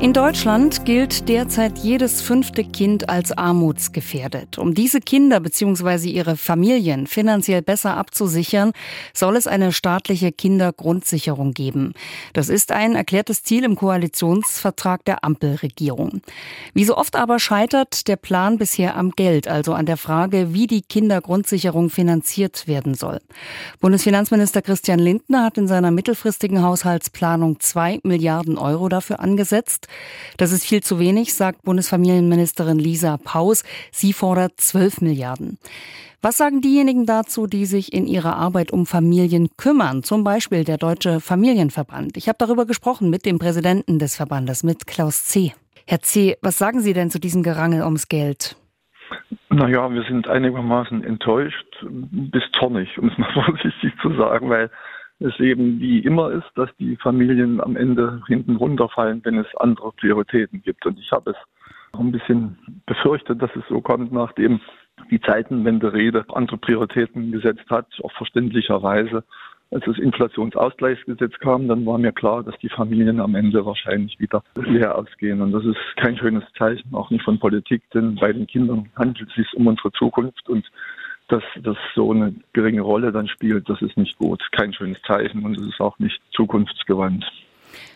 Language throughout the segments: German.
In Deutschland gilt derzeit jedes fünfte Kind als armutsgefährdet. Um diese Kinder bzw. ihre Familien finanziell besser abzusichern, soll es eine staatliche Kindergrundsicherung geben. Das ist ein erklärtes Ziel im Koalitionsvertrag der Ampelregierung. Wie so oft aber scheitert der Plan bisher am Geld, also an der Frage, wie die Kindergrundsicherung finanziert werden soll. Bundesfinanzminister Christian Lindner hat in seiner mittelfristigen Haushaltsplanung zwei Milliarden Euro dafür angesetzt. Das ist viel zu wenig, sagt Bundesfamilienministerin Lisa Paus. Sie fordert 12 Milliarden. Was sagen diejenigen dazu, die sich in ihrer Arbeit um Familien kümmern, zum Beispiel der Deutsche Familienverband? Ich habe darüber gesprochen mit dem Präsidenten des Verbandes, mit Klaus C. Herr C., was sagen Sie denn zu diesem Gerangel ums Geld? Naja, wir sind einigermaßen enttäuscht bis zornig, um es mal vorsichtig zu sagen, weil es eben wie immer ist, dass die Familien am Ende hinten runterfallen, wenn es andere Prioritäten gibt. Und ich habe es auch ein bisschen befürchtet, dass es so kommt, nachdem die Zeitenwende-Rede andere Prioritäten gesetzt hat, auch verständlicherweise. Als das Inflationsausgleichsgesetz kam, dann war mir klar, dass die Familien am Ende wahrscheinlich wieder leer ausgehen. Und das ist kein schönes Zeichen, auch nicht von Politik, denn bei den Kindern handelt es sich um unsere Zukunft und dass das so eine geringe Rolle dann spielt, das ist nicht gut. Kein schönes Zeichen und es ist auch nicht zukunftsgewandt.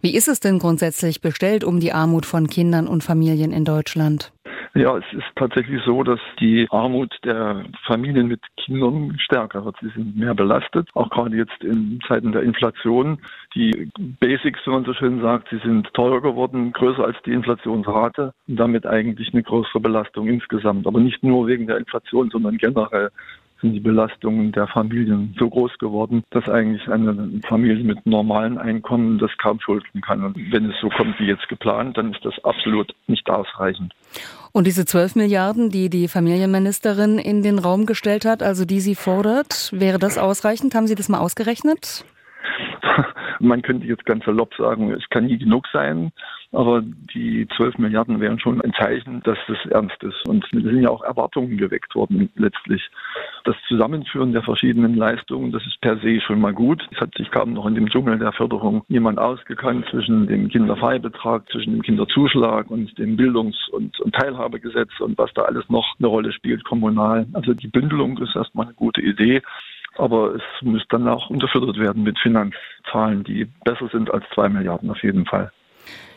Wie ist es denn grundsätzlich bestellt um die Armut von Kindern und Familien in Deutschland? Ja, es ist tatsächlich so, dass die Armut der Familien mit Kindern stärker wird. Sie sind mehr belastet, auch gerade jetzt in Zeiten der Inflation. Die Basics, wie man so schön sagt, sie sind teurer geworden, größer als die Inflationsrate und damit eigentlich eine größere Belastung insgesamt. Aber nicht nur wegen der Inflation, sondern generell sind die Belastungen der Familien so groß geworden, dass eigentlich eine Familie mit normalen Einkommen das kaum schulden kann. Und wenn es so kommt wie jetzt geplant, dann ist das absolut nicht ausreichend. Und diese 12 Milliarden, die die Familienministerin in den Raum gestellt hat, also die sie fordert, wäre das ausreichend? Haben Sie das mal ausgerechnet? Man könnte jetzt ganz salopp sagen, es kann nie genug sein. Aber die 12 Milliarden wären schon ein Zeichen, dass das ernst ist. Und es sind ja auch Erwartungen geweckt worden letztlich. Das Zusammenführen der verschiedenen Leistungen, das ist per se schon mal gut. Es hat sich kaum noch in dem Dschungel der Förderung jemand ausgekannt zwischen dem Kinderfreibetrag, zwischen dem Kinderzuschlag und dem Bildungs- und, und Teilhabegesetz und was da alles noch eine Rolle spielt kommunal. Also die Bündelung ist erstmal eine gute Idee. Aber es muss dann auch unterfüttert werden mit Finanzzahlen, die besser sind als zwei Milliarden auf jeden Fall.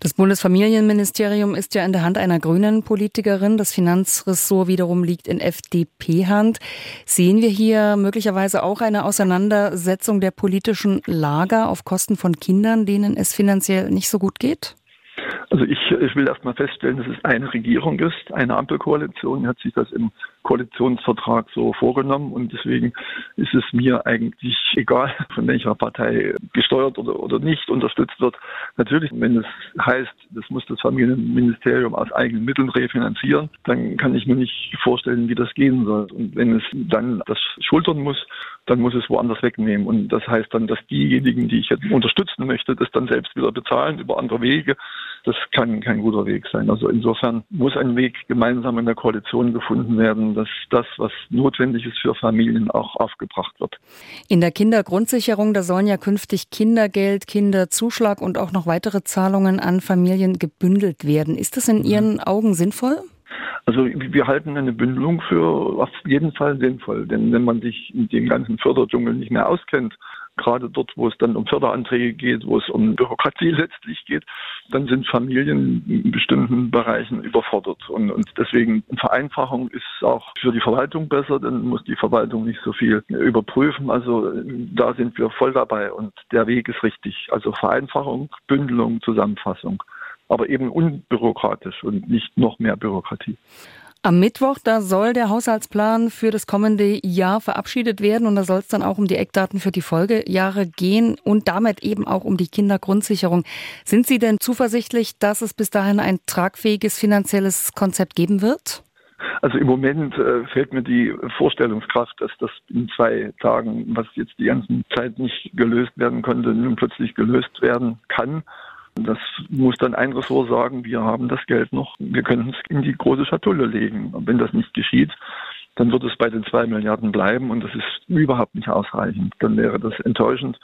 Das Bundesfamilienministerium ist ja in der Hand einer grünen Politikerin. Das Finanzressort wiederum liegt in FDP-Hand. Sehen wir hier möglicherweise auch eine Auseinandersetzung der politischen Lager auf Kosten von Kindern, denen es finanziell nicht so gut geht? Also ich, ich will erstmal feststellen, dass es eine Regierung ist, eine Ampelkoalition, die hat sich das im Koalitionsvertrag so vorgenommen und deswegen ist es mir eigentlich egal, von welcher Partei gesteuert oder, oder nicht unterstützt wird. Natürlich, wenn es heißt, das muss das Familienministerium aus eigenen Mitteln refinanzieren, dann kann ich mir nicht vorstellen, wie das gehen soll. Und wenn es dann das schultern muss, dann muss es woanders wegnehmen. Und das heißt dann, dass diejenigen, die ich jetzt unterstützen möchte, das dann selbst wieder bezahlen über andere Wege. Das kann kein guter Weg sein. Also insofern muss ein Weg gemeinsam in der Koalition gefunden werden, dass das, was notwendig ist für Familien, auch aufgebracht wird. In der Kindergrundsicherung, da sollen ja künftig Kindergeld, Kinderzuschlag und auch noch weitere Zahlungen an Familien gebündelt werden. Ist das in mhm. Ihren Augen sinnvoll? Also wir halten eine Bündelung für auf jeden Fall sinnvoll, denn wenn man sich in dem ganzen Förderdschungel nicht mehr auskennt, gerade dort, wo es dann um Förderanträge geht, wo es um Bürokratie letztlich geht, dann sind Familien in bestimmten Bereichen überfordert. Und, und deswegen Vereinfachung ist auch für die Verwaltung besser, dann muss die Verwaltung nicht so viel überprüfen. Also da sind wir voll dabei und der Weg ist richtig. Also Vereinfachung, Bündelung, Zusammenfassung aber eben unbürokratisch und nicht noch mehr Bürokratie. Am Mittwoch, da soll der Haushaltsplan für das kommende Jahr verabschiedet werden und da soll es dann auch um die Eckdaten für die Folgejahre gehen und damit eben auch um die Kindergrundsicherung. Sind Sie denn zuversichtlich, dass es bis dahin ein tragfähiges finanzielles Konzept geben wird? Also im Moment äh, fehlt mir die Vorstellungskraft, dass das in zwei Tagen, was jetzt die ganze Zeit nicht gelöst werden konnte, nun plötzlich gelöst werden kann. Das muss dann ein Ressort sagen, wir haben das Geld noch, wir können es in die große Schatulle legen. Und wenn das nicht geschieht, dann wird es bei den zwei Milliarden bleiben und das ist überhaupt nicht ausreichend. Dann wäre das enttäuschend.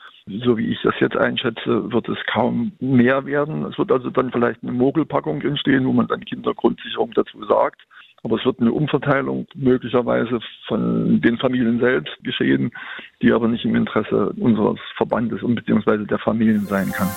So wie ich das jetzt einschätze, wird es kaum mehr werden. Es wird also dann vielleicht eine Mogelpackung entstehen, wo man dann Kindergrundsicherung dazu sagt. Aber es wird eine Umverteilung möglicherweise von den Familien selbst geschehen, die aber nicht im Interesse unseres Verbandes und beziehungsweise der Familien sein kann.